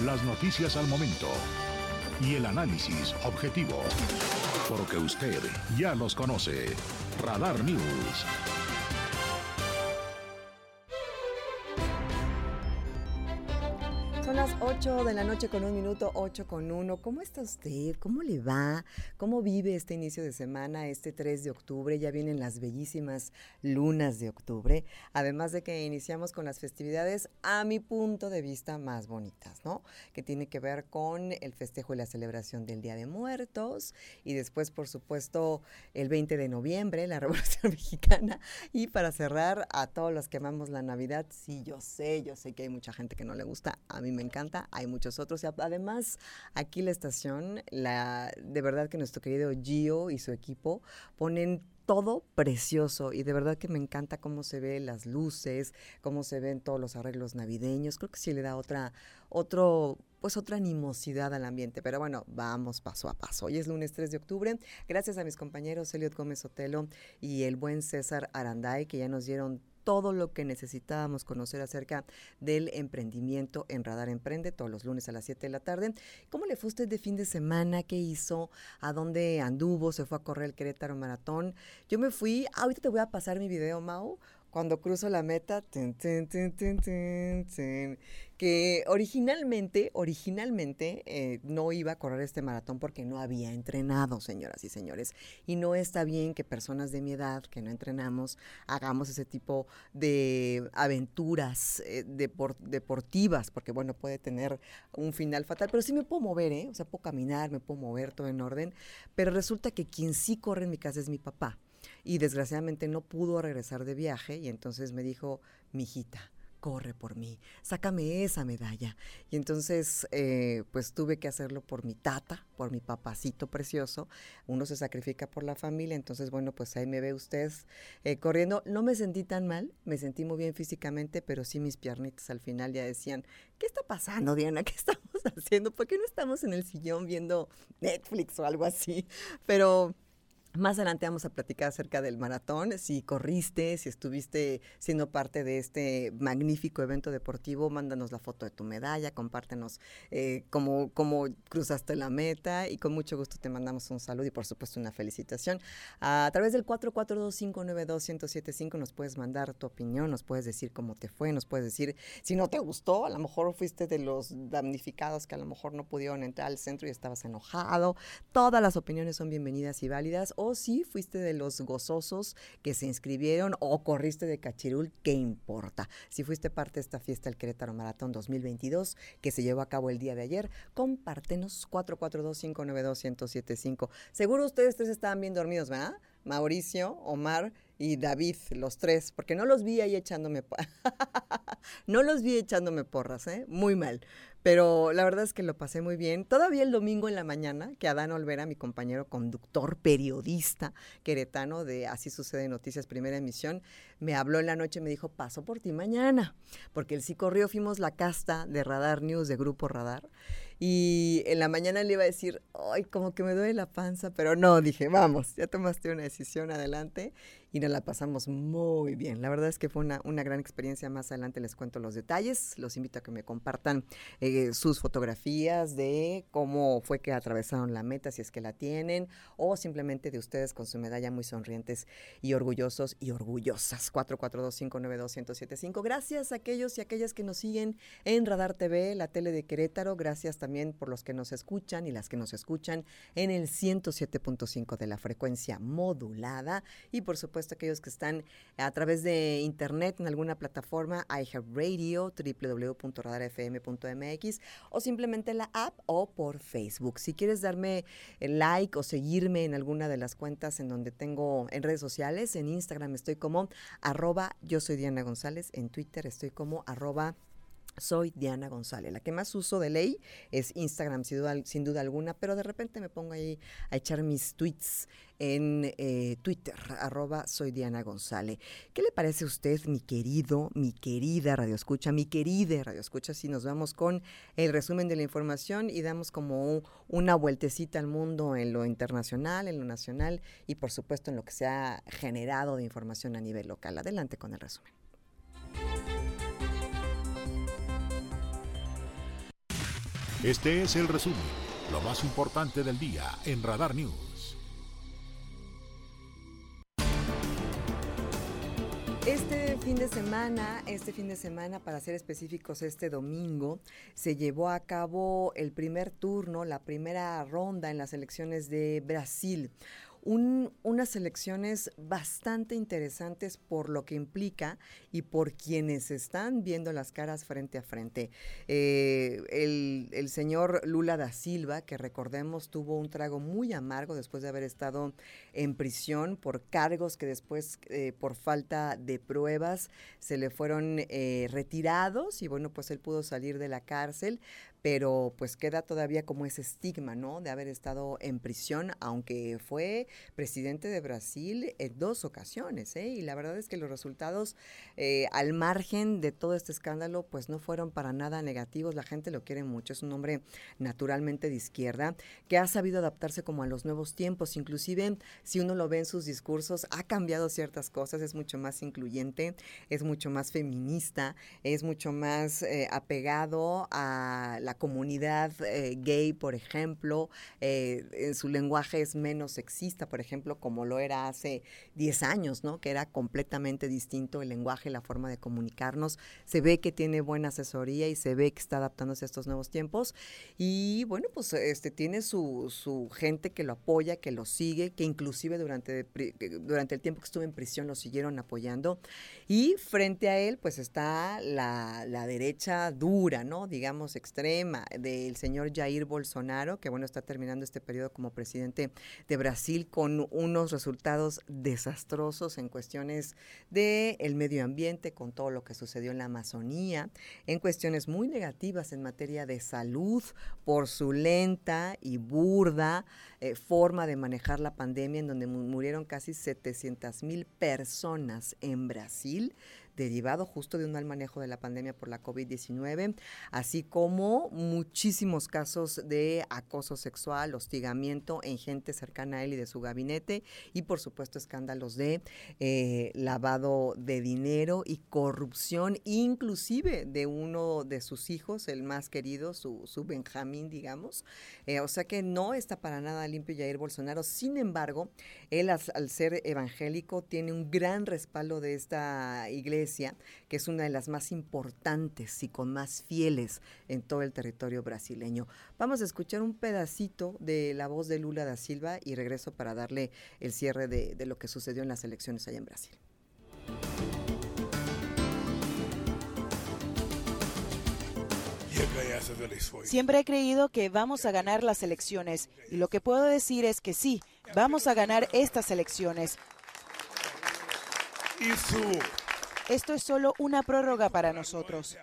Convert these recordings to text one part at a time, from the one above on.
las noticias al momento y el análisis objetivo. Porque usted ya los conoce. Radar News. Las 8 de la noche con un minuto, 8 con 1. ¿Cómo está usted? ¿Cómo le va? ¿Cómo vive este inicio de semana, este 3 de octubre? Ya vienen las bellísimas lunas de octubre. Además de que iniciamos con las festividades, a mi punto de vista, más bonitas, ¿no? Que tiene que ver con el festejo y la celebración del Día de Muertos. Y después, por supuesto, el 20 de noviembre, la Revolución Mexicana. Y para cerrar, a todos los que amamos la Navidad, sí, yo sé, yo sé que hay mucha gente que no le gusta. A mí me encanta, hay muchos otros. Además, aquí la estación, la, de verdad que nuestro querido Gio y su equipo ponen todo precioso y de verdad que me encanta cómo se ven las luces, cómo se ven todos los arreglos navideños. Creo que sí le da otra, otro, pues otra animosidad al ambiente. Pero bueno, vamos paso a paso. Hoy es lunes 3 de octubre. Gracias a mis compañeros Eliot Gómez Otelo y el buen César Aranday que ya nos dieron todo lo que necesitábamos conocer acerca del emprendimiento en Radar Emprende todos los lunes a las 7 de la tarde. ¿Cómo le fue usted de fin de semana? ¿Qué hizo? ¿A dónde anduvo? ¿Se fue a correr el Querétaro Maratón? Yo me fui, ahorita te voy a pasar mi video, Mau, cuando cruzo la meta, que originalmente, originalmente eh, no iba a correr este maratón porque no había entrenado, señoras y señores. Y no está bien que personas de mi edad, que no entrenamos, hagamos ese tipo de aventuras eh, deportivas, porque bueno, puede tener un final fatal, pero sí me puedo mover, ¿eh? O sea, puedo caminar, me puedo mover, todo en orden, pero resulta que quien sí corre en mi casa es mi papá y desgraciadamente no pudo regresar de viaje y entonces me dijo, mi hijita, corre por mí, sácame esa medalla. Y entonces, eh, pues tuve que hacerlo por mi tata, por mi papacito precioso. Uno se sacrifica por la familia, entonces, bueno, pues ahí me ve usted eh, corriendo. No me sentí tan mal, me sentí muy bien físicamente, pero sí mis piernitas al final ya decían, ¿qué está pasando, Diana? ¿Qué estamos haciendo? ¿Por qué no estamos en el sillón viendo Netflix o algo así? Pero más adelante vamos a platicar acerca del maratón, si corriste, si estuviste siendo parte de este magnífico evento deportivo, mándanos la foto de tu medalla, compártenos eh, cómo, cómo, cruzaste la meta y con mucho gusto te mandamos un saludo y por supuesto una felicitación. A través del 442-592-1075 nos puedes mandar tu opinión, nos puedes decir cómo te fue, nos puedes decir si no te gustó, a lo mejor fuiste de los damnificados que a lo mejor no pudieron entrar al centro y estabas enojado. Todas las opiniones son bienvenidas y válidas o si fuiste de los gozosos que se inscribieron o corriste de cachirul, ¿qué importa? Si fuiste parte de esta fiesta del Querétaro Maratón 2022 que se llevó a cabo el día de ayer, compártenos 442-592-1075. Seguro ustedes tres estaban bien dormidos, ¿verdad? Mauricio, Omar y David, los tres, porque no los vi ahí echándome, no los vi echándome porras, ¿eh? Muy mal. Pero la verdad es que lo pasé muy bien. Todavía el domingo en la mañana, que Adán Olvera, mi compañero conductor, periodista queretano de Así sucede Noticias Primera Emisión, me habló en la noche y me dijo, paso por ti mañana, porque él sí corrió, fuimos la casta de Radar News, de Grupo Radar, y en la mañana le iba a decir, ay, como que me duele la panza, pero no, dije, vamos, ya tomaste una decisión adelante y nos la pasamos muy bien. La verdad es que fue una, una gran experiencia. Más adelante les cuento los detalles. Los invito a que me compartan eh, sus fotografías de cómo fue que atravesaron la meta, si es que la tienen, o simplemente de ustedes con su medalla muy sonrientes y orgullosos y orgullosas. 442-592-1075. Gracias a aquellos y aquellas que nos siguen en Radar TV, la tele de Querétaro. Gracias también por los que nos escuchan y las que nos escuchan en el 107.5 de la frecuencia modulada. Y por supuesto, aquellos que están a través de internet en alguna plataforma, iHeartRadio, www.radarfm.mx o simplemente la app o por Facebook. Si quieres darme el like o seguirme en alguna de las cuentas en donde tengo en redes sociales, en Instagram estoy como arroba yo soy Diana González, en Twitter estoy como arroba soy Diana González. La que más uso de ley es Instagram, sin duda, alguna, pero de repente me pongo ahí a echar mis tweets en eh, Twitter, arroba soy Diana González. ¿Qué le parece a usted, mi querido, mi querida Radio Escucha, mi querida Radio Escucha, si nos vamos con el resumen de la información y damos como una vueltecita al mundo en lo internacional, en lo nacional y por supuesto en lo que se ha generado de información a nivel local? Adelante con el resumen. Este es el resumen, lo más importante del día en Radar News. Este fin de semana, este fin de semana, para ser específicos, este domingo, se llevó a cabo el primer turno, la primera ronda en las elecciones de Brasil unas elecciones bastante interesantes por lo que implica y por quienes están viendo las caras frente a frente. Eh, el, señor Lula da Silva, que recordemos tuvo un trago muy amargo después de haber estado en prisión por cargos que después, eh, por falta de pruebas, se le fueron eh, retirados y bueno, pues él pudo salir de la cárcel, pero pues queda todavía como ese estigma, ¿no? De haber estado en prisión, aunque fue presidente de Brasil en dos ocasiones, ¿eh? Y la verdad es que los resultados, eh, al margen de todo este escándalo, pues no fueron para nada negativos. La gente lo quiere mucho. Es un hombre naturalmente de izquierda que ha sabido adaptarse como a los nuevos tiempos. Inclusive, si uno lo ve en sus discursos, ha cambiado ciertas cosas. Es mucho más incluyente, es mucho más feminista, es mucho más eh, apegado a la comunidad eh, gay, por ejemplo, eh, en su lenguaje es menos sexista, por ejemplo, como lo era hace 10 años, ¿no? Que era completamente distinto el lenguaje, la forma de comunicarnos. Se ve que tiene buena asesoría y se ve que está adaptándose a estos nuevos tiempos. Y bueno, pues este tiene su, su gente que lo apoya, que lo sigue, que inclusive durante, durante el tiempo que estuvo en prisión lo siguieron apoyando. Y frente a él, pues está la, la derecha dura, ¿no? Digamos, extrema del señor Jair Bolsonaro, que bueno, está terminando este periodo como presidente de Brasil con unos resultados desastrosos en cuestiones del el medio ambiente, con todo lo que sucedió en la Amazonía, en cuestiones muy negativas en materia de salud por su lenta y burda eh, forma de manejar la pandemia, en donde murieron casi 700 mil personas en Brasil derivado justo de un mal manejo de la pandemia por la COVID-19, así como muchísimos casos de acoso sexual, hostigamiento en gente cercana a él y de su gabinete, y por supuesto escándalos de eh, lavado de dinero y corrupción, inclusive de uno de sus hijos, el más querido, su, su Benjamín, digamos. Eh, o sea que no está para nada limpio Jair Bolsonaro. Sin embargo, él al ser evangélico tiene un gran respaldo de esta iglesia que es una de las más importantes y con más fieles en todo el territorio brasileño. Vamos a escuchar un pedacito de la voz de Lula da Silva y regreso para darle el cierre de, de lo que sucedió en las elecciones allá en Brasil. Siempre he creído que vamos a ganar las elecciones y lo que puedo decir es que sí, vamos a ganar estas elecciones. Esto es solo una prórroga para nosotros.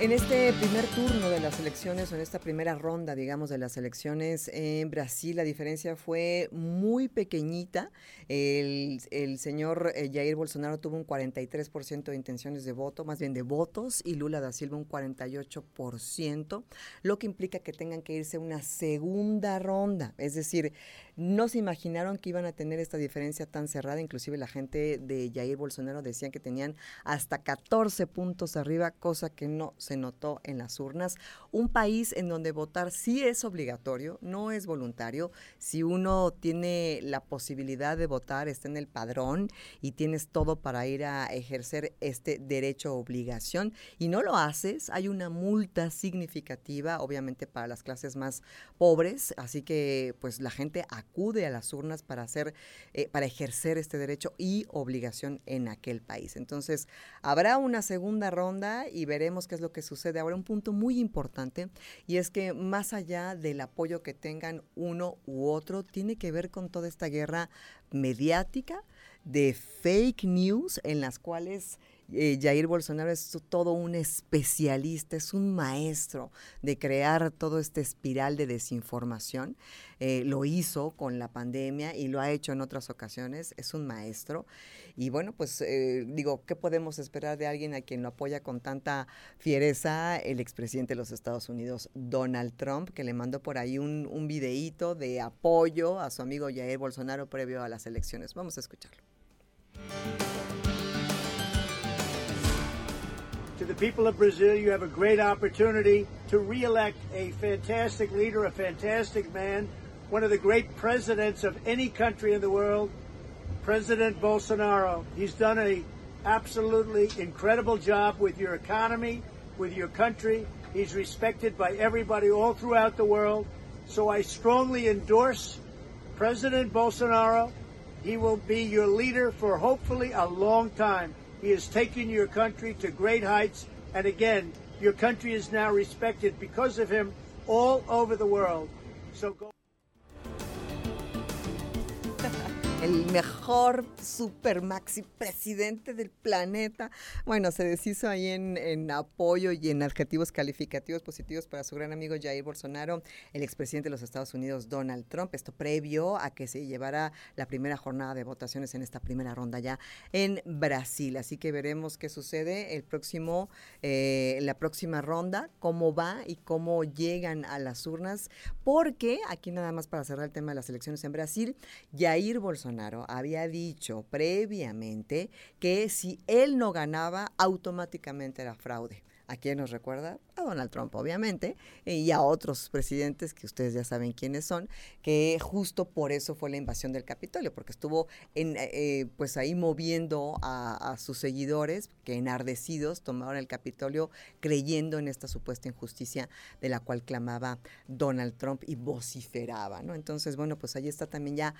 En este primer turno de las elecciones, o en esta primera ronda, digamos, de las elecciones en Brasil, la diferencia fue muy pequeñita. El, señor eh, Jair Bolsonaro tuvo un 43% de intenciones de voto, más bien de votos, y Lula da Silva un 48%, lo que implica que tengan que irse una segunda ronda. Es decir, no se imaginaron que iban a tener esta diferencia tan cerrada. Inclusive la gente de Jair Bolsonaro decían que tenían hasta 14 puntos arriba, cosa que no se notó en las urnas. Un país en donde votar sí es obligatorio, no es voluntario. Si uno tiene la posibilidad de votar, está en el padrón y tienes todo para ir a ejercer este derecho o obligación y no lo haces, hay una multa significativa, obviamente para las clases más pobres, así que pues la gente acude a las urnas para hacer, eh, para ejercer este derecho y obligación en aquel país. Entonces, habrá una segunda ronda y veremos qué es lo sucede. Ahora, un punto muy importante y es que más allá del apoyo que tengan uno u otro, tiene que ver con toda esta guerra mediática de fake news en las cuales eh, Jair Bolsonaro es todo un especialista, es un maestro de crear todo este espiral de desinformación. Eh, lo hizo con la pandemia y lo ha hecho en otras ocasiones, es un maestro. Y bueno, pues eh, digo, ¿qué podemos esperar de alguien a quien lo apoya con tanta fiereza el expresidente de los Estados Unidos, Donald Trump, que le mandó por ahí un, un videíto de apoyo a su amigo Jair Bolsonaro previo a las elecciones? Vamos a escucharlo. People of Brazil, you have a great opportunity to re-elect a fantastic leader, a fantastic man, one of the great presidents of any country in the world, President Bolsonaro. He's done a absolutely incredible job with your economy, with your country. He's respected by everybody all throughout the world. So I strongly endorse President Bolsonaro. He will be your leader for hopefully a long time. He has taken your country to great heights. And again, your country is now respected because of him all over the world. So go. El mejor super maxi presidente del planeta. Bueno, se deshizo ahí en, apoyo y en adjetivos calificativos positivos para su gran amigo Jair Bolsonaro, el expresidente de los Estados Unidos, Donald Trump. Esto previo a que se llevara la primera jornada de votaciones en esta primera ronda ya en Brasil. Así que veremos qué sucede el próximo, eh, la próxima ronda, cómo va y cómo llegan a las urnas, porque aquí nada más para cerrar el tema de las elecciones en Brasil, Jair Bolsonaro había dicho previamente que si él no ganaba, automáticamente era fraude. ¿A quién nos recuerda? A Donald Trump, obviamente, y a otros presidentes que ustedes ya saben quiénes son, que justo por eso fue la invasión del Capitolio, porque estuvo eh, pues ahí moviendo a, sus seguidores que enardecidos tomaron el Capitolio creyendo en esta supuesta injusticia de la cual clamaba Donald Trump y vociferaba, ¿no? Entonces, bueno, pues ahí está también ya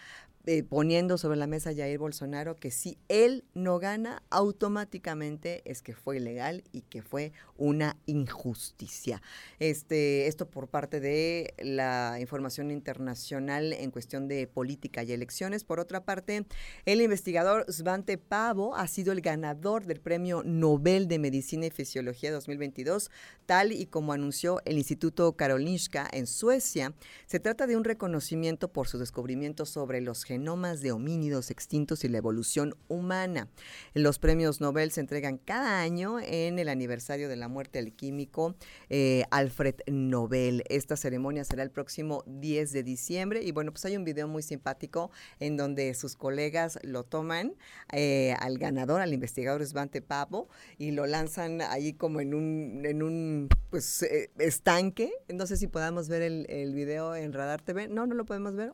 eh, poniendo sobre la mesa Jair Bolsonaro que si él no gana, automáticamente es que fue ilegal y que fue una injusticia. Este, esto por parte de la información internacional en cuestión de política y elecciones. Por otra parte, el investigador Svante Pavo ha sido el ganador del Premio Nobel de Medicina y Fisiología 2022, tal y como anunció el Instituto Karolinska en Suecia. Se trata de un reconocimiento por su descubrimiento sobre los genomas de homínidos extintos y la evolución humana. Los premios Nobel se entregan cada año en el aniversario de la muerte del químico eh, Alfred Nobel. Esta ceremonia será el próximo 10 de diciembre y bueno, pues hay un video muy simpático en donde sus colegas lo toman eh, al ganador, al investigador Svante Pavo y lo lanzan ahí como en un, en un pues eh, estanque. No sé si podamos ver el, el video en Radar TV. No, no lo podemos ver.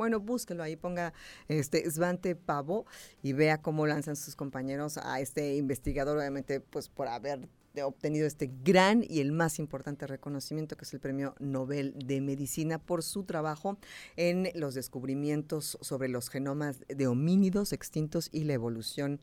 Bueno, búsquelo ahí, ponga este Svante Pavo y vea cómo lanzan sus compañeros a este investigador, obviamente, pues por haber obtenido este gran y el más importante reconocimiento que es el Premio Nobel de Medicina por su trabajo en los descubrimientos sobre los genomas de homínidos extintos y la evolución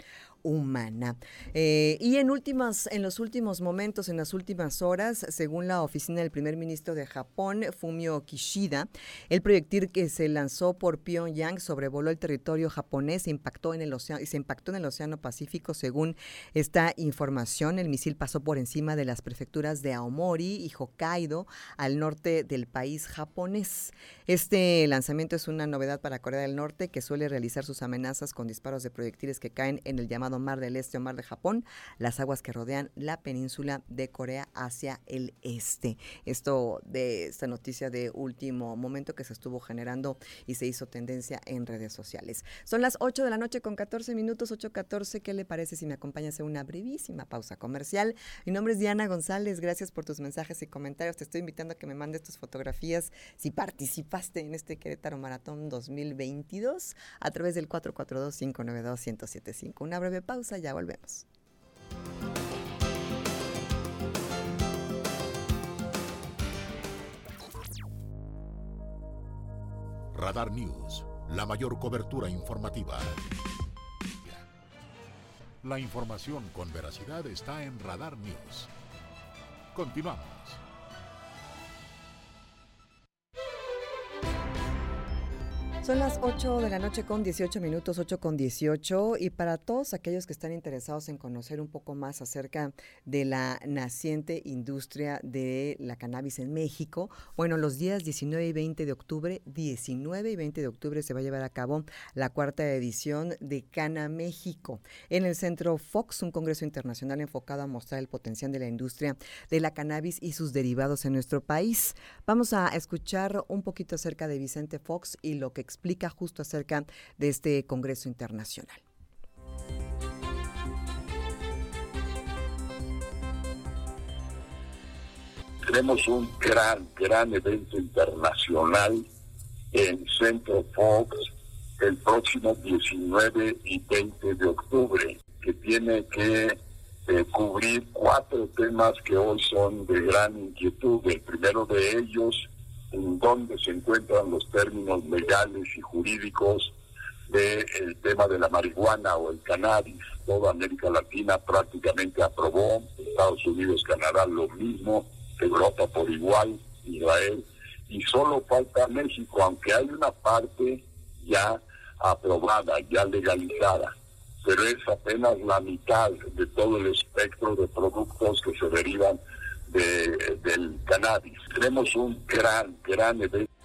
humana. Eh, y en últimas, en los últimos momentos, en las últimas horas, según la oficina del primer ministro de Japón, Fumio Kishida, el proyectil que se lanzó por Pyongyang sobrevoló el territorio japonés e impactó en el océano, y se impactó en el Océano Pacífico. Según esta información, el misil pasó por encima de las prefecturas de Aomori y Hokkaido al norte del país japonés. Este lanzamiento es una novedad para Corea del Norte, que suele realizar sus amenazas con disparos de proyectiles que caen en el llamado Mar del Este o Mar de Japón, las aguas que rodean la península de Corea hacia el este. Esto de esta noticia de último momento que se estuvo generando y se hizo tendencia en redes sociales. Son las 8 de la noche con 14 minutos, 8.14. ¿Qué le parece si me acompañas en una brevísima pausa comercial? Mi nombre es Diana González. Gracias por tus mensajes y comentarios. Te estoy invitando a que me mandes tus fotografías si participaste en este Querétaro Maratón 2022 a través del 442-592-1075. Una breve pausa, ya volvemos. Radar News, la mayor cobertura informativa. La información con veracidad está en Radar News. Continuamos. Son las 8 de la noche con 18 minutos, 8 con 18, y para todos aquellos que están interesados en conocer un poco más acerca de la naciente industria de la cannabis en México, bueno, los días 19 y 20 de octubre, 19 y 20 de octubre se va a llevar a cabo la cuarta edición de Cana México en el Centro Fox, un congreso internacional enfocado a mostrar el potencial de la industria de la cannabis y sus derivados en nuestro país. Vamos a escuchar un poquito acerca de Vicente Fox y lo que explica explica justo acerca de este Congreso Internacional. Tenemos un gran, gran evento internacional en Centro Fox el próximo 19 y 20 de octubre, que tiene que eh, cubrir cuatro temas que hoy son de gran inquietud. El primero de ellos en donde se encuentran los términos legales y jurídicos del tema de la marihuana o el cannabis. Toda América Latina prácticamente aprobó, Estados Unidos, Canadá lo mismo, Europa por igual, Israel, y solo falta México, aunque hay una parte ya aprobada, ya legalizada, pero es apenas la mitad de todo el espectro de productos que se derivan de, del cannabis. Tenemos un gran, gran evento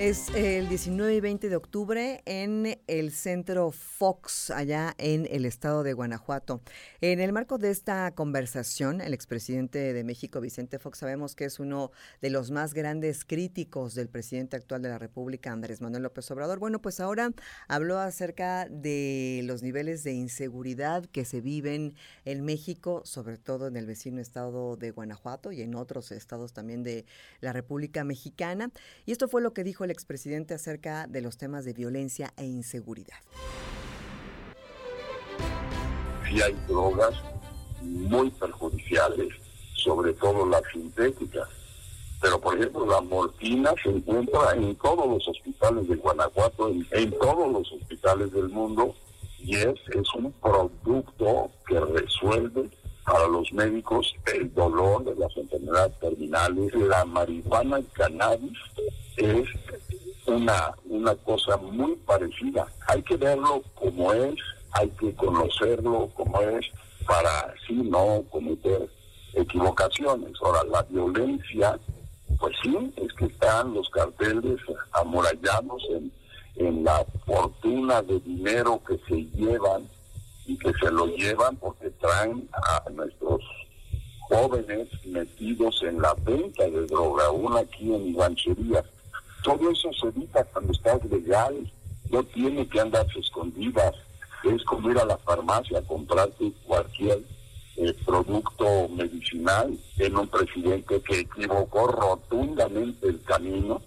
Es el 19 y 20 de octubre en el centro Fox, allá en el estado de Guanajuato. En el marco de esta conversación, el expresidente de México, Vicente Fox, sabemos que es uno de los más grandes críticos del presidente actual de la República, Andrés Manuel López Obrador. Bueno, pues ahora habló acerca de los niveles de inseguridad que se viven en México, sobre todo en el vecino estado de Guanajuato y en otros estados también de la República Mexicana. Y esto fue lo que dijo el expresidente acerca de los temas de violencia e inseguridad. Sí hay drogas muy perjudiciales, sobre todo las sintéticas. Pero, por ejemplo, la morfina se encuentra en todos los hospitales de Guanajuato, en, todos los hospitales del mundo, y es, es un producto que resuelve para los médicos el dolor de las enfermedades terminales. La marihuana y cannabis es una, una cosa muy parecida. Hay que verlo como es, hay que conocerlo como es para así no cometer equivocaciones. Ahora, la violencia, pues sí, es que están los carteles amurallados en, en la fortuna de dinero que se llevan y que se lo llevan porque traen a nuestros jóvenes metidos en la venta de droga, una aquí en rancherías todo eso se evita cuando estás legal, no tiene que andarse escondidas. Es como ir a la farmacia a comprarte cualquier eh, producto medicinal en un presidente que equivocó rotundamente el camino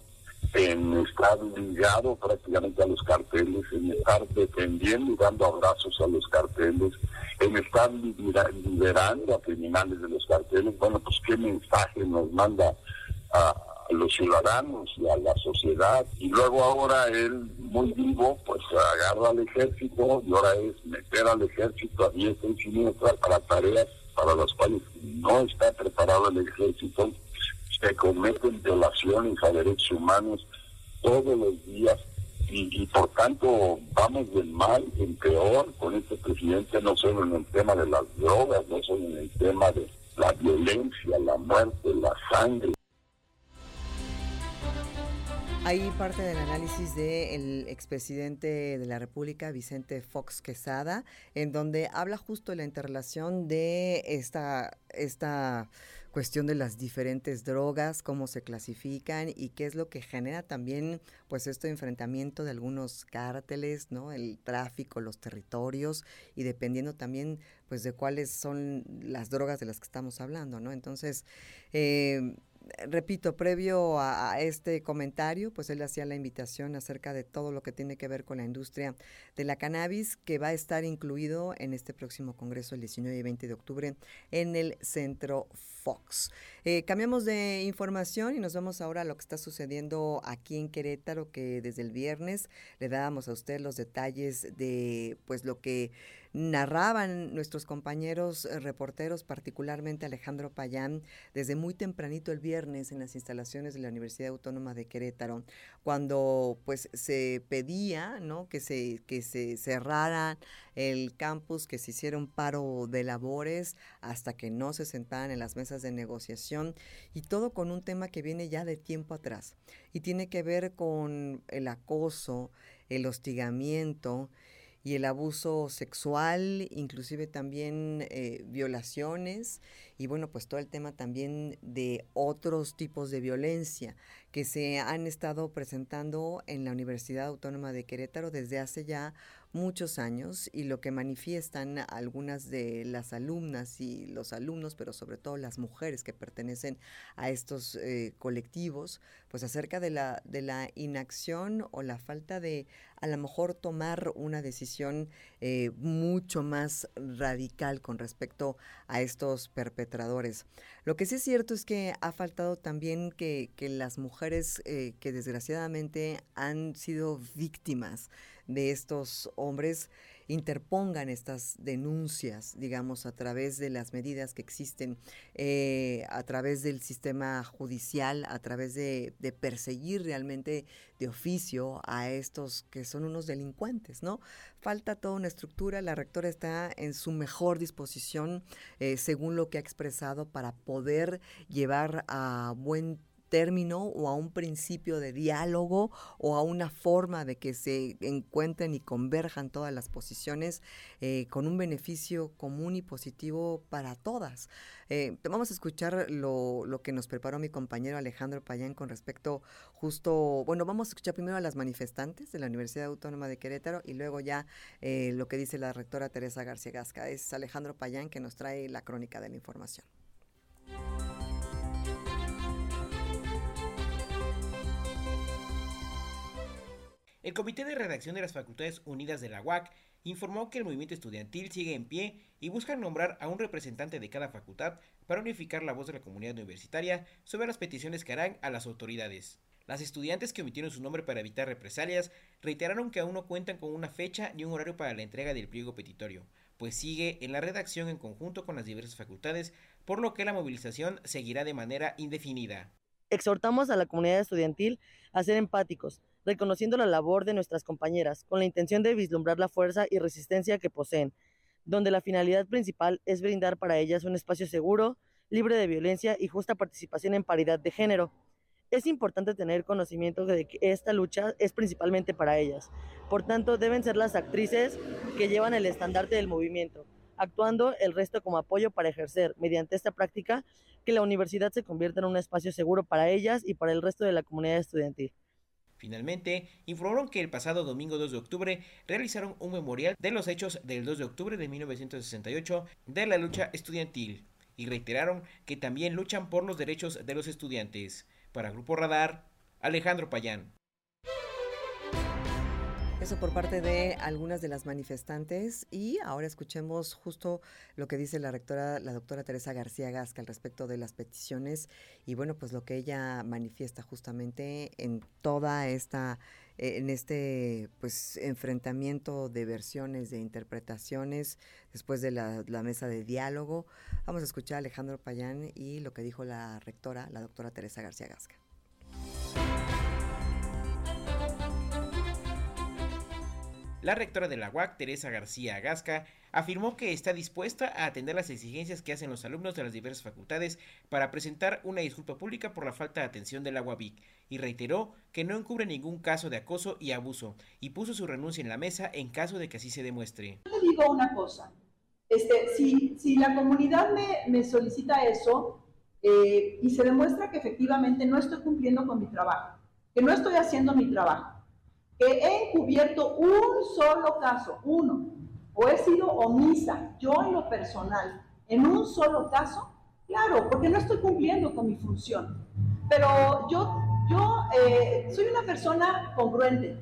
en estar ligado prácticamente a los carteles, en estar defendiendo y dando abrazos a los carteles, en estar liberando a criminales de los carteles. Bueno, pues qué mensaje nos manda a, los ciudadanos y a la sociedad. Y luego ahora él, muy vivo, pues agarra al ejército y ahora es meter al ejército a diestra y siniestra para tareas para las cuales no está preparado el ejército. Se cometen violaciones a derechos humanos todos los días y, y, por tanto vamos del mal en peor con este presidente, no solo en el tema de las drogas, no solo en el tema de la violencia, la muerte, la sangre. Hay parte del análisis del expresidente de la República, Vicente Fox Quesada, en donde habla justo de la interrelación de esta, esta cuestión de las diferentes drogas, cómo se clasifican y qué es lo que genera también pues este enfrentamiento de algunos cárteles, ¿no? El tráfico, los territorios y dependiendo también pues de cuáles son las drogas de las que estamos hablando, ¿no? Entonces, eh, repito, previo a, este comentario, pues él hacía la invitación acerca de todo lo que tiene que ver con la industria de la cannabis, que va a estar incluido en este próximo Congreso el 19 y 20 de octubre en el Centro Fox. Eh, cambiamos de información y nos vamos ahora a lo que está sucediendo aquí en Querétaro, que desde el viernes le dábamos a usted los detalles de pues lo que narraban nuestros compañeros eh, reporteros, particularmente Alejandro Payán, desde muy tempranito el viernes en las instalaciones de la Universidad Autónoma de Querétaro, cuando pues se pedía, ¿no? que se que se cerrara el campus, que se hiciera un paro de labores hasta que no se sentaran en las mesas de negociación y todo con un tema que viene ya de tiempo atrás y tiene que ver con el acoso, el hostigamiento y el abuso sexual, inclusive también eh, violaciones y bueno, pues todo el tema también de otros tipos de violencia que se han estado presentando en la Universidad Autónoma de Querétaro desde hace ya muchos años y lo que manifiestan algunas de las alumnas y los alumnos, pero sobre todo las mujeres que pertenecen a estos eh, colectivos, pues acerca de la, de la inacción o la falta de a lo mejor tomar una decisión eh, mucho más radical con respecto a estos perpetradores. Lo que sí es cierto es que ha faltado también que, las mujeres eh, que desgraciadamente han sido víctimas de estos hombres interpongan estas denuncias, digamos, a través de las medidas que existen, eh, a través del sistema judicial, a través de, perseguir realmente de oficio a estos que son unos delincuentes, ¿no? Falta toda una estructura, la rectora está en su mejor disposición, eh, según lo que ha expresado, para poder llevar a buen término o a un principio de diálogo o a una forma de que se encuentren y converjan todas las posiciones eh, con un beneficio común y positivo para todas. Eh, vamos a escuchar lo, lo, que nos preparó mi compañero Alejandro Payán con respecto justo, bueno, vamos a escuchar primero a las manifestantes de la Universidad Autónoma de Querétaro y luego ya eh, lo que dice la rectora Teresa García Gasca. Es Alejandro Payán que nos trae la crónica de la información. El Comité de Redacción de las Facultades Unidas de la UAC informó que el movimiento estudiantil sigue en pie y buscan nombrar a un representante de cada facultad para unificar la voz de la comunidad universitaria sobre las peticiones que harán a las autoridades. Las estudiantes que omitieron su nombre para evitar represalias reiteraron que aún no cuentan con una fecha ni un horario para la entrega del pliego petitorio, pues sigue en la redacción en conjunto con las diversas facultades, por lo que la movilización seguirá de manera indefinida. Exhortamos a la comunidad estudiantil a ser empáticos, reconociendo la labor de nuestras compañeras, con la intención de vislumbrar la fuerza y resistencia que poseen, donde la finalidad principal es brindar para ellas un espacio seguro, libre de violencia y justa participación en paridad de género. Es importante tener conocimiento de que esta lucha es principalmente para ellas. Por tanto, deben ser las actrices que llevan el estandarte del movimiento, actuando el resto como apoyo para ejercer, mediante esta práctica, que la universidad se convierta en un espacio seguro para ellas y para el resto de la comunidad estudiantil. Finalmente, informaron que el pasado domingo 2 de octubre realizaron un memorial de los hechos del 2 de octubre de 1968 de la lucha estudiantil y reiteraron que también luchan por los derechos de los estudiantes. Para Grupo Radar, Alejandro Payán. Eso por parte de algunas de las manifestantes y ahora escuchemos justo lo que dice la rectora, la doctora Teresa García Gasca al respecto de las peticiones y bueno, pues lo que ella manifiesta justamente en toda esta eh, en este pues enfrentamiento de versiones, de interpretaciones después de la, la, mesa de diálogo. Vamos a escuchar a Alejandro Payán y lo que dijo la rectora, la doctora Teresa García Gasca. La rectora de la UAC, Teresa García Agasca, afirmó que está dispuesta a atender las exigencias que hacen los alumnos de las diversas facultades para presentar una disculpa pública por la falta de atención de la UABIC y reiteró que no encubre ningún caso de acoso y abuso y puso su renuncia en la mesa en caso de que así se demuestre. Yo digo una cosa, este, si, si la comunidad me, solicita eso eh, y se demuestra que efectivamente no estoy cumpliendo con mi trabajo, que no estoy haciendo mi trabajo, he encubierto un solo caso, uno, o he sido omisa, yo en lo personal, en un solo caso, claro, porque no estoy cumpliendo con mi función. Pero yo, yo eh, soy una persona congruente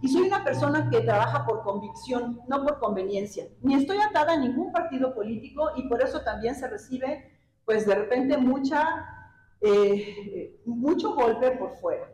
y soy una persona que trabaja por convicción, no por conveniencia. Ni estoy atada a ningún partido político y por eso también se recibe, pues de repente, mucha, eh, mucho golpe por fuera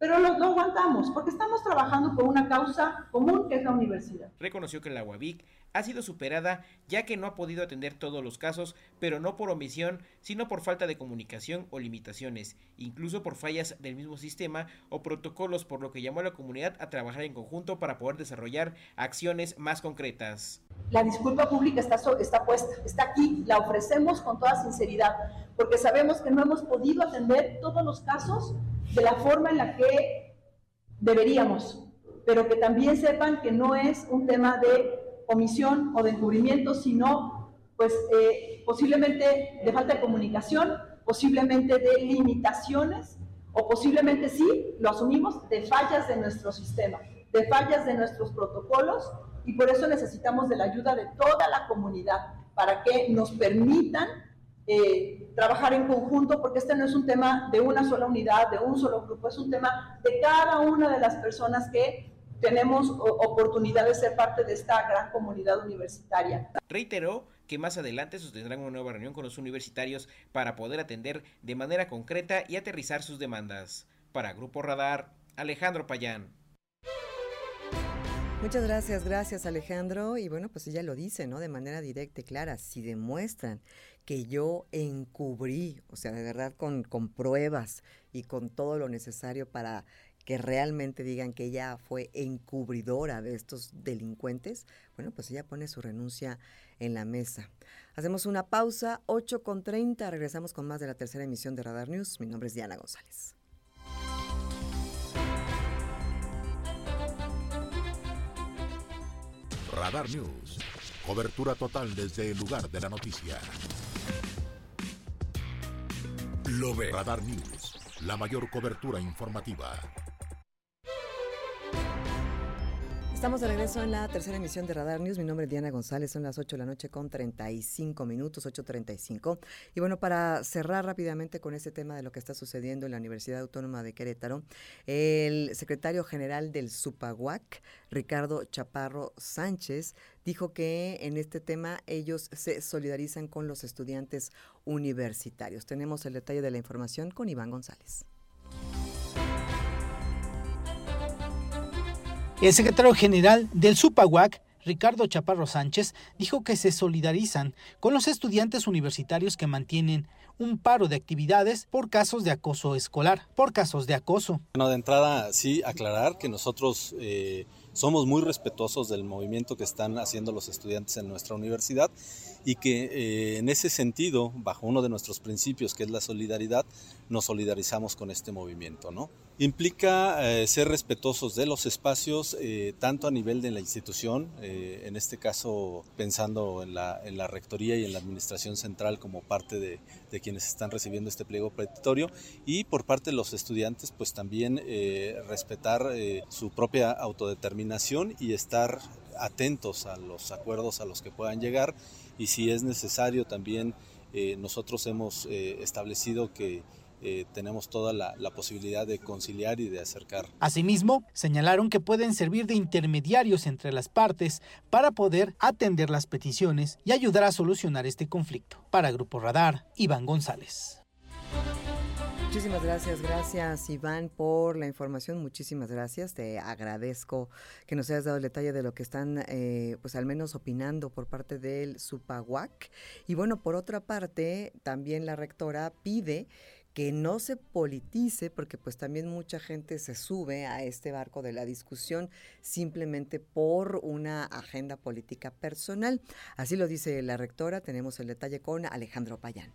pero lo, aguantamos porque estamos trabajando por una causa común que es la universidad. Reconoció que la UABIC ha sido superada ya que no ha podido atender todos los casos, pero no por omisión, sino por falta de comunicación o limitaciones, incluso por fallas del mismo sistema o protocolos, por lo que llamó a la comunidad a trabajar en conjunto para poder desarrollar acciones más concretas. La disculpa pública está, está puesta, está aquí, la ofrecemos con toda sinceridad, porque sabemos que no hemos podido atender todos los casos de la forma en la que deberíamos, pero que también sepan que no es un tema de omisión o de encubrimiento, sino pues eh, posiblemente de falta de comunicación, posiblemente de limitaciones o posiblemente sí, lo asumimos, de fallas de nuestro sistema, de fallas de nuestros protocolos y por eso necesitamos de la ayuda de toda la comunidad para que nos permitan eh, trabajar en conjunto, porque este no es un tema de una sola unidad, de un solo grupo, es un tema de cada una de las personas que tenemos oportunidad de ser parte de esta gran comunidad universitaria. Reiteró que más adelante sostendrán una nueva reunión con los universitarios para poder atender de manera concreta y aterrizar sus demandas. Para Grupo Radar, Alejandro Payán. Muchas gracias, gracias Alejandro. Y bueno, pues ella lo dice, ¿no? De manera directa y clara, si demuestran que yo encubrí, o sea, de verdad con, con pruebas y con todo lo necesario para que realmente digan que ella fue encubridora de estos delincuentes, bueno, pues ella pone su renuncia en la mesa. Hacemos una pausa, 8 con 30, regresamos con más de la tercera emisión de Radar News. Mi nombre es Diana González. Radar News, cobertura total desde el lugar de la noticia. Lo ve. Radar News, la mayor cobertura informativa. Estamos de regreso en la tercera emisión de Radar News. Mi nombre es Diana González. Son las 8 de la noche con 35 minutos, 8.35. Y bueno, para cerrar rápidamente con este tema de lo que está sucediendo en la Universidad Autónoma de Querétaro, el secretario general del SUPAGUAC, Ricardo Chaparro Sánchez, dijo que en este tema ellos se solidarizan con los estudiantes universitarios. Tenemos el detalle de la información con Iván González. El secretario general del SUPAWAC, Ricardo Chaparro Sánchez, dijo que se solidarizan con los estudiantes universitarios que mantienen un paro de actividades por casos de acoso escolar, por casos de acoso. Bueno, de entrada sí aclarar que nosotros eh, somos muy respetuosos del movimiento que están haciendo los estudiantes en nuestra universidad y que eh, en ese sentido, bajo uno de nuestros principios que es la solidaridad, nos solidarizamos con este movimiento. ¿no? Implica eh, ser respetuosos de los espacios, eh, tanto a nivel de la institución, en este caso pensando en la, en la, rectoría y en la administración central como parte de, de quienes están recibiendo este pliego petitorio, y por parte de los estudiantes, pues también respetar su propia autodeterminación y estar atentos a los acuerdos a los que puedan llegar y si es necesario también eh, nosotros hemos eh, establecido que eh, tenemos toda la, la, posibilidad de conciliar y de acercar. Asimismo, señalaron que pueden servir de intermediarios entre las partes para poder atender las peticiones y ayudar a solucionar este conflicto. Para Grupo Radar, Iván González. Muchísimas gracias, gracias Iván por la información, muchísimas gracias, te agradezco que nos hayas dado el detalle de lo que están, eh, pues al menos opinando por parte del SUPAWAC. Y bueno, por otra parte, también la rectora pide que no se politice, porque pues también mucha gente se sube a este barco de la discusión simplemente por una agenda política personal. Así lo dice la rectora, tenemos el detalle con Alejandro Payán.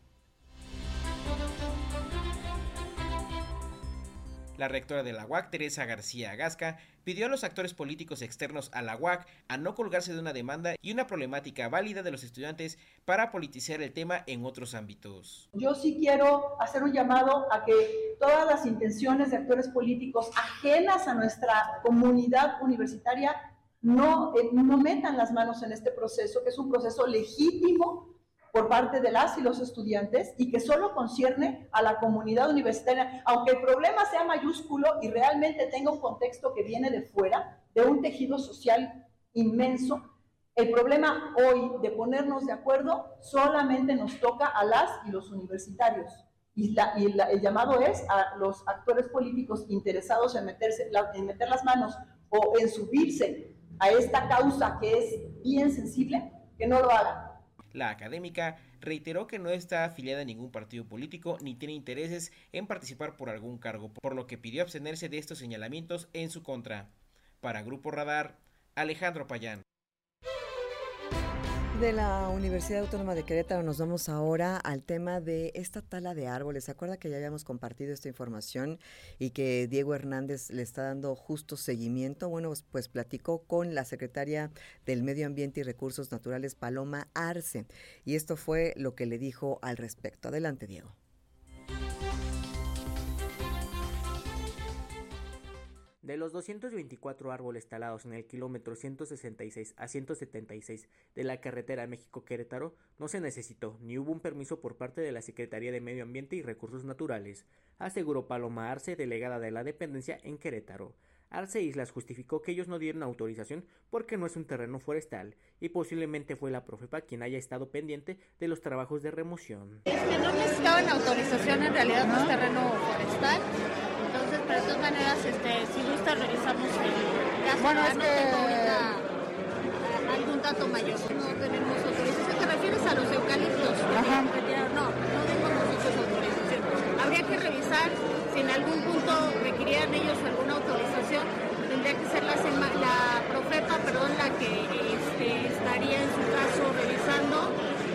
La rectora de la UAC, Teresa García Agasca, pidió a los actores políticos externos a la UAC a no colgarse de una demanda y una problemática válida de los estudiantes para politizar el tema en otros ámbitos. Yo sí quiero hacer un llamado a que todas las intenciones de actores políticos ajenas a nuestra comunidad universitaria no, eh, no metan las manos en este proceso, que es un proceso legítimo por parte de las y los estudiantes y que solo concierne a la comunidad universitaria, aunque el problema sea mayúsculo y realmente tenga un contexto que viene de fuera, de un tejido social inmenso, el problema hoy de ponernos de acuerdo solamente nos toca a las y los universitarios. Y, el llamado es a los actores políticos interesados en, meterse, en meter las manos o en subirse a esta causa que es bien sensible, que no lo hagan la académica reiteró que no está afiliada a ningún partido político ni tiene intereses en participar por algún cargo, por lo que pidió abstenerse de estos señalamientos en su contra. Para Grupo Radar, Alejandro Payán. De la Universidad Autónoma de Querétaro nos vamos ahora al tema de esta tala de árboles. ¿Se acuerda que ya habíamos compartido esta información y que Diego Hernández le está dando justo seguimiento? Bueno, pues, pues platicó con la secretaria del Medio Ambiente y Recursos Naturales, Paloma Arce, y esto fue lo que le dijo al respecto. Adelante, Diego. De los 224 árboles talados en el kilómetro 166 a 176 de la carretera México-Querétaro, no se necesitó ni hubo un permiso por parte de la Secretaría de Medio Ambiente y Recursos Naturales, aseguró Paloma Arce, delegada de la dependencia en Querétaro. Arce Islas justificó que ellos no dieron autorización porque no es un terreno forestal y posiblemente fue la Profepa quien haya estado pendiente de los trabajos de remoción. Es que no necesitaban autorización, en realidad no es terreno forestal entonces, pero de todas maneras, este, si gusta, revisamos el caso. Bueno, es no que... tengo ahorita eh, algún dato mayor. No tenemos autorización. ¿Te refieres a los eucaliptos? Ajá. No, no tenemos nosotros autorización. Habría que revisar si en algún punto requerían ellos alguna autorización. Tendría que ser la, profeta, perdón, la que este, estaría en su caso revisando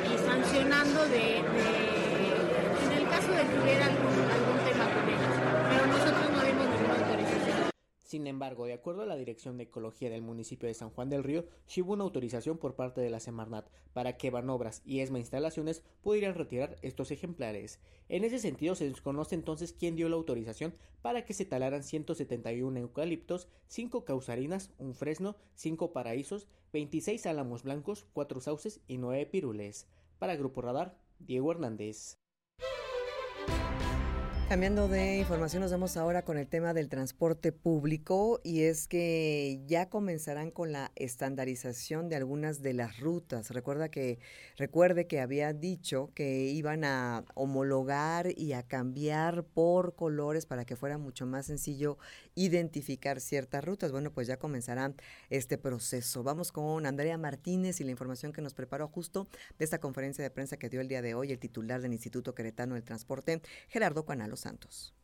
y sancionando de, de en el caso de que hubiera algún, Sin embargo, de acuerdo a la Dirección de Ecología del municipio de San Juan del Río, sí hubo una autorización por parte de la Semarnat para que Banobras y ESMA Instalaciones pudieran retirar estos ejemplares. En ese sentido, se desconoce entonces quién dio la autorización para que se talaran 171 eucaliptos, 5 causarinas, un fresno, 5 paraísos, 26 álamos blancos, 4 sauces y 9 pirules. Para Grupo Radar, Diego Hernández. Cambiando de información, nos vemos ahora con el tema del transporte público y es que ya comenzarán con la estandarización de algunas de las rutas. Recuerda que recuerde que había dicho que iban a homologar y a cambiar por colores para que fuera mucho más sencillo identificar ciertas rutas. Bueno, pues ya comenzará este proceso. Vamos con Andrea Martínez y la información que nos preparó justo de esta conferencia de prensa que dio el día de hoy el titular del Instituto Queretano del Transporte, Gerardo Santos.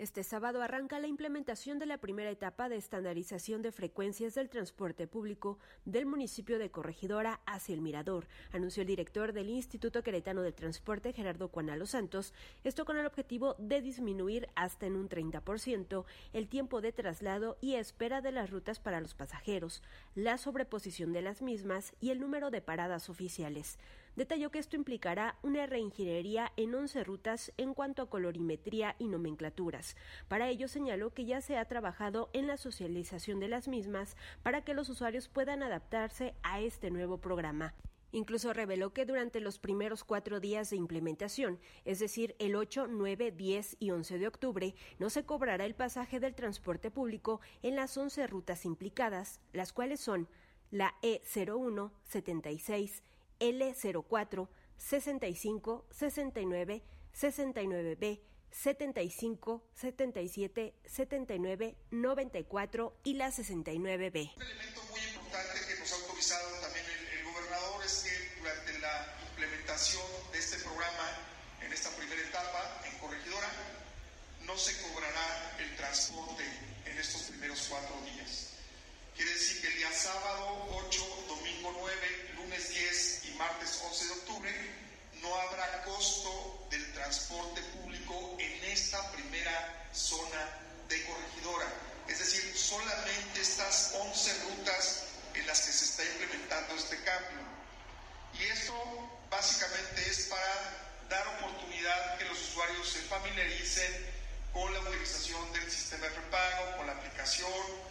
Este sábado arranca la implementación de la primera etapa de estandarización de frecuencias del transporte público del municipio de Corregidora hacia el Mirador, anunció el director del Instituto Queretano del Transporte, Gerardo Cuanalo Santos, esto con el objetivo de disminuir hasta en un 30% el tiempo de traslado y espera de las rutas para los pasajeros, la sobreposición de las mismas y el número de paradas oficiales detalló que esto implicará una reingeniería en 11 rutas en cuanto a colorimetría y nomenclaturas. Para ello señaló que ya se ha trabajado en la socialización de las mismas para que los usuarios puedan adaptarse a este nuevo programa. Incluso reveló que durante los primeros cuatro días de implementación, es decir, el 8, 9, 10 y 11 de octubre, no se cobrará el pasaje del transporte público en las 11 rutas implicadas, las cuales son la E01, 76, L04 65 69 69B 75 77 79 94 y la 69B. Un elemento muy importante que nos ha autorizado también el, el gobernador es que durante la implementación de este programa en esta primera etapa en Corregidora no se cobrará el transporte en estos primeros cuatro días. Quiere decir que el día sábado 8, domingo 9, lunes 10 martes 11 de octubre, no habrá costo del transporte público en esta primera zona de corregidora. Es decir, solamente estas 11 rutas en las que se está implementando este cambio. Y esto básicamente es para dar oportunidad que los usuarios se familiaricen con la utilización del sistema de prepago, con la aplicación,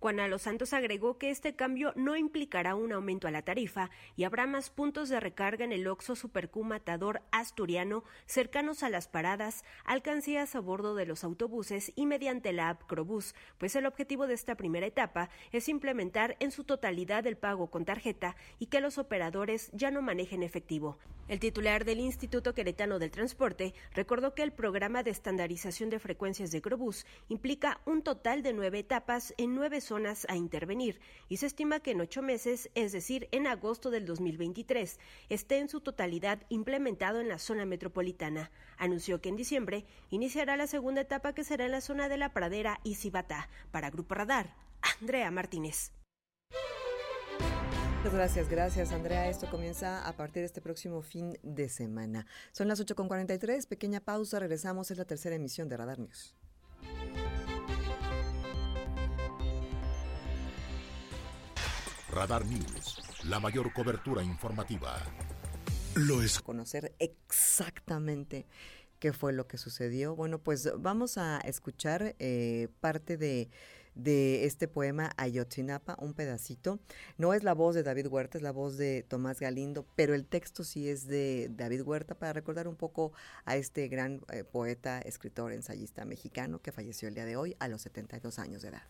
Juan Los Santos agregó que este cambio no implicará un aumento a la tarifa y habrá más puntos de recarga en el Oxo Supercu Matador Asturiano cercanos a las paradas, alcancías a bordo de los autobuses y mediante la app Crobús, pues el objetivo de esta primera etapa es implementar en su totalidad el pago con tarjeta y que los operadores ya no manejen efectivo. El titular del Instituto Queretano del Transporte recordó que el programa de estandarización de frecuencias de Crobús implica un total de nueve etapas en nueve zonas a intervenir y se estima que en ocho meses, es decir, en agosto del 2023, esté en su totalidad implementado en la zona metropolitana. Anunció que en diciembre iniciará la segunda etapa que será en la zona de la Pradera y Cibata. Para Grupo Radar, Andrea Martínez. Muchas gracias, gracias Andrea. Esto comienza a partir de este próximo fin de semana. Son las 8.43, pequeña pausa, regresamos, es la tercera emisión de Radar News. Radar News, la mayor cobertura informativa. Lo es. Conocer exactamente qué fue lo que sucedió. Bueno, pues vamos a escuchar eh, parte de de este poema Ayotzinapa, un pedacito. No es la voz de David Huerta, es la voz de Tomás Galindo, pero el texto sí es de David Huerta para recordar un poco a este gran eh, poeta, escritor, ensayista mexicano que falleció el día de hoy a los 72 años de edad.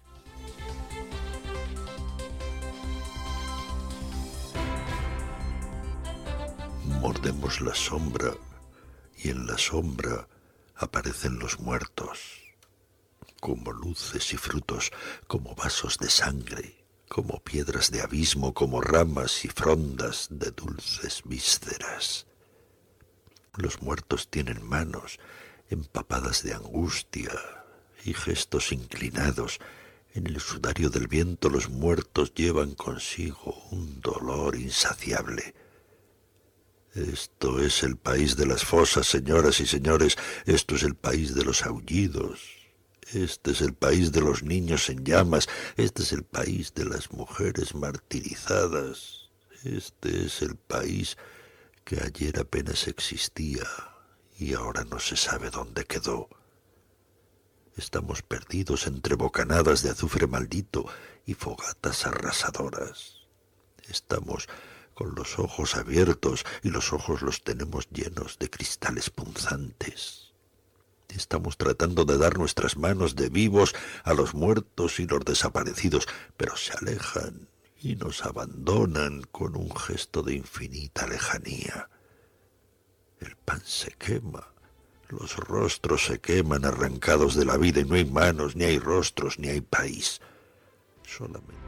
Mordemos la sombra y en la sombra aparecen los muertos como luces y frutos, como vasos de sangre, como piedras de abismo, como ramas y frondas de dulces vísceras. Los muertos tienen manos empapadas de angustia y gestos inclinados. En el sudario del viento los muertos llevan consigo un dolor insaciable. Esto es el país de las fosas, señoras y señores, esto es el país de los aullidos, este es el país de los niños en llamas, este es el país de las mujeres martirizadas, este es el país que ayer apenas existía y ahora no se sabe dónde quedó. Estamos perdidos entre bocanadas de azufre maldito y fogatas arrasadoras. Estamos con los ojos abiertos y los ojos los tenemos llenos de cristales punzantes. Estamos tratando de dar nuestras manos de vivos a los muertos y los desaparecidos, pero se alejan y nos abandonan con un gesto de infinita lejanía. El pan se quema, los rostros se queman arrancados de la vida y no hay manos, ni hay rostros, ni hay país. Solamente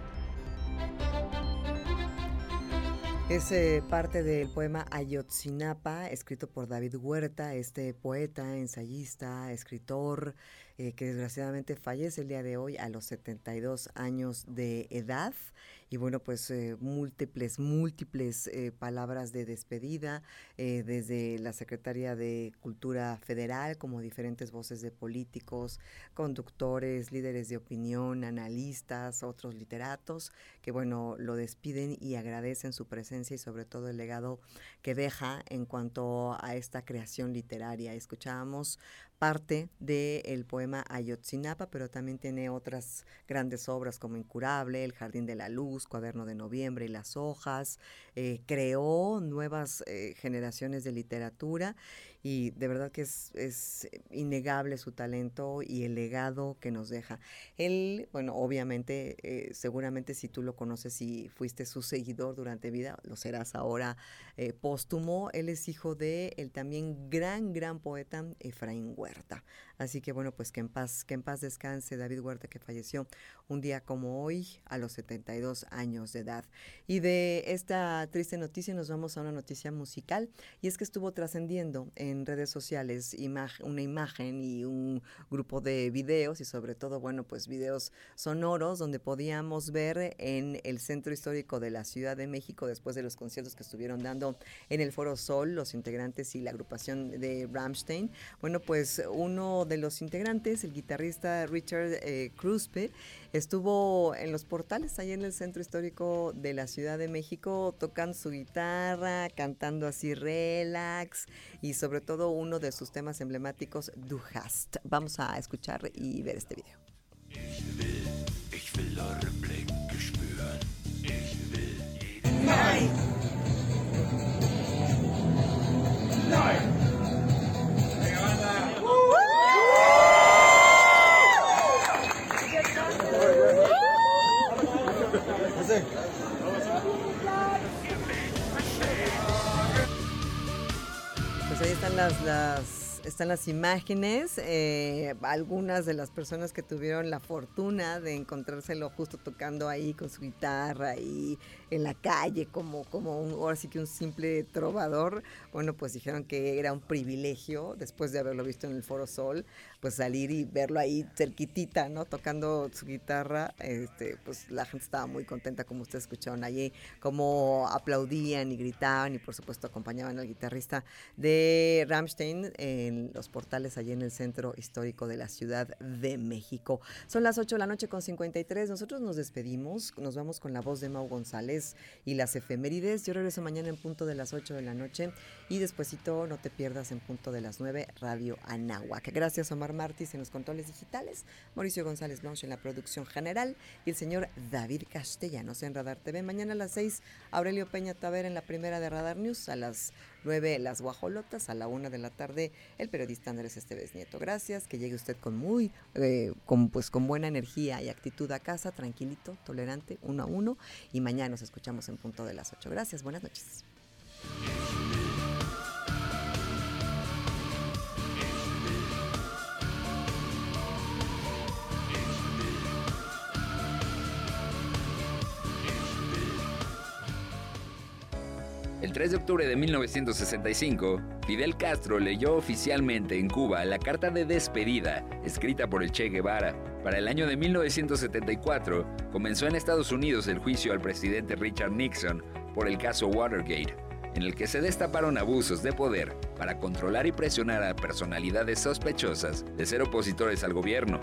Es eh, parte del poema Ayotzinapa, escrito por David Huerta, este poeta, ensayista, escritor, eh, que desgraciadamente fallece el día de hoy a los 72 años de edad y bueno, pues eh, múltiples, múltiples eh, palabras de despedida desde la Secretaría de Cultura Federal, como diferentes voces de políticos, conductores, líderes de opinión, analistas, otros literatos, que bueno, lo despiden y agradecen su presencia y sobre todo el legado que deja en cuanto a esta creación literaria. Escuchábamos parte del poema Ayotzinapa, pero también tiene otras grandes obras como Incurable, El Jardín de la Luz, Cuaderno de Noviembre y Las Hojas. Eh, creó nuevas eh, generaciones de literatura y de verdad que es, es, innegable su talento y el legado que nos deja. Él, bueno, obviamente, eh, seguramente si tú lo conoces y fuiste su seguidor durante vida, lo serás ahora eh, póstumo. Él es hijo de el también gran, gran poeta Efraín Huerta. Así que bueno, pues que en paz, que en paz descanse David Huerta, que falleció un día como hoy a los 72 años de edad. Y de esta triste noticia nos vamos a una noticia musical y es que estuvo trascendiendo en redes sociales una imagen y un grupo de videos y sobre todo, bueno, pues videos sonoros donde podíamos ver en el centro histórico de la Ciudad de México después de los conciertos que estuvieron dando en el Foro Sol los integrantes y la agrupación de Ramstein. Bueno, pues uno de los integrantes, el guitarrista Richard eh, Kruspe, estuvo en los portales, ahí en el centro histórico de la Ciudad de México, tocando su guitarra, cantando así relax y sobre todo uno de sus temas emblemáticos, Du hast. Vamos a escuchar y ver este video. Ahí están las, las, están las imágenes, eh, algunas de las personas que tuvieron la fortuna de encontrárselo justo tocando ahí con su guitarra y en la calle como, como un, ahora sí que un simple trovador, bueno, pues dijeron que era un privilegio, después de haberlo visto en el Foro Sol, pues salir y verlo ahí cerquitita, ¿no? Tocando su guitarra, este, pues la gente estaba muy contenta, como ustedes escucharon allí, como aplaudían y gritaban y por supuesto acompañaban al guitarrista de Rammstein en los portales allí en el centro histórico de la Ciudad de México. Son las 8 de la noche con 53, nosotros nos despedimos, nos vamos con la voz de Mau González y las efemérides. Yo regreso mañana en punto de las 8 de la noche y despuesito no te pierdas en punto de las 9 Radio Anáhuac. Gracias Omar Martis en los controles digitales, Mauricio González Blanche en la producción general y el señor David Castellanos en Radar TV. Mañana a las 6, Aurelio Peña Taver en la primera de Radar News, a las 9 Las Guajolotas, a la 1 de la tarde el periodista Andrés Esteves Nieto. Gracias, que llegue usted con muy, eh, con, pues con buena energía y actitud a casa, tranquilito, tolerante, uno a uno y mañana nos escuchamos en punto de las 8. Gracias, buenas noches. El 3 de octubre de 1965, Fidel Castro leyó oficialmente en Cuba la carta de despedida escrita por el Che Guevara. Para el año de 1974, comenzó en Estados Unidos el juicio al presidente Richard Nixon por el caso Watergate, en el que se destaparon abusos de poder para controlar y presionar a personalidades sospechosas de ser opositores al gobierno.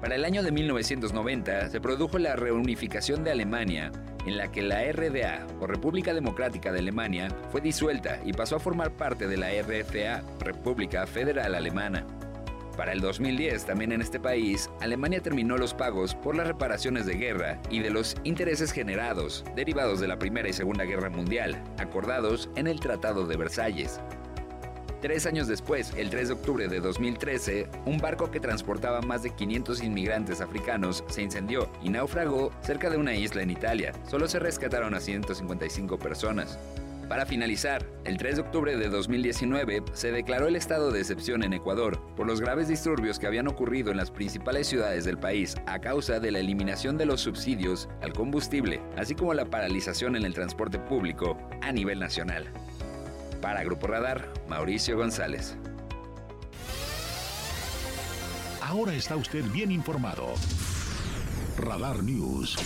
Para el año de 1990 se produjo la reunificación de Alemania, en la que la RDA, o República Democrática de Alemania, fue disuelta y pasó a formar parte de la RFA, República Federal Alemana. Para el 2010, también en este país, Alemania terminó los pagos por las reparaciones de guerra y de los intereses generados, derivados de la Primera y Segunda Guerra Mundial, acordados en el Tratado de Versalles. Tres años después, el 3 de octubre de 2013, un barco que transportaba más de 500 inmigrantes africanos se incendió y naufragó cerca de una isla en Italia. Solo se rescataron a 155 personas. Para finalizar, el 3 de octubre de 2019 se declaró el estado de excepción en Ecuador por los graves disturbios que habían ocurrido en las principales ciudades del país a causa de la eliminación de los subsidios al combustible, así como la paralización en el transporte público a nivel nacional. Para Grupo Radar, Mauricio González. Ahora está usted bien informado. Radar News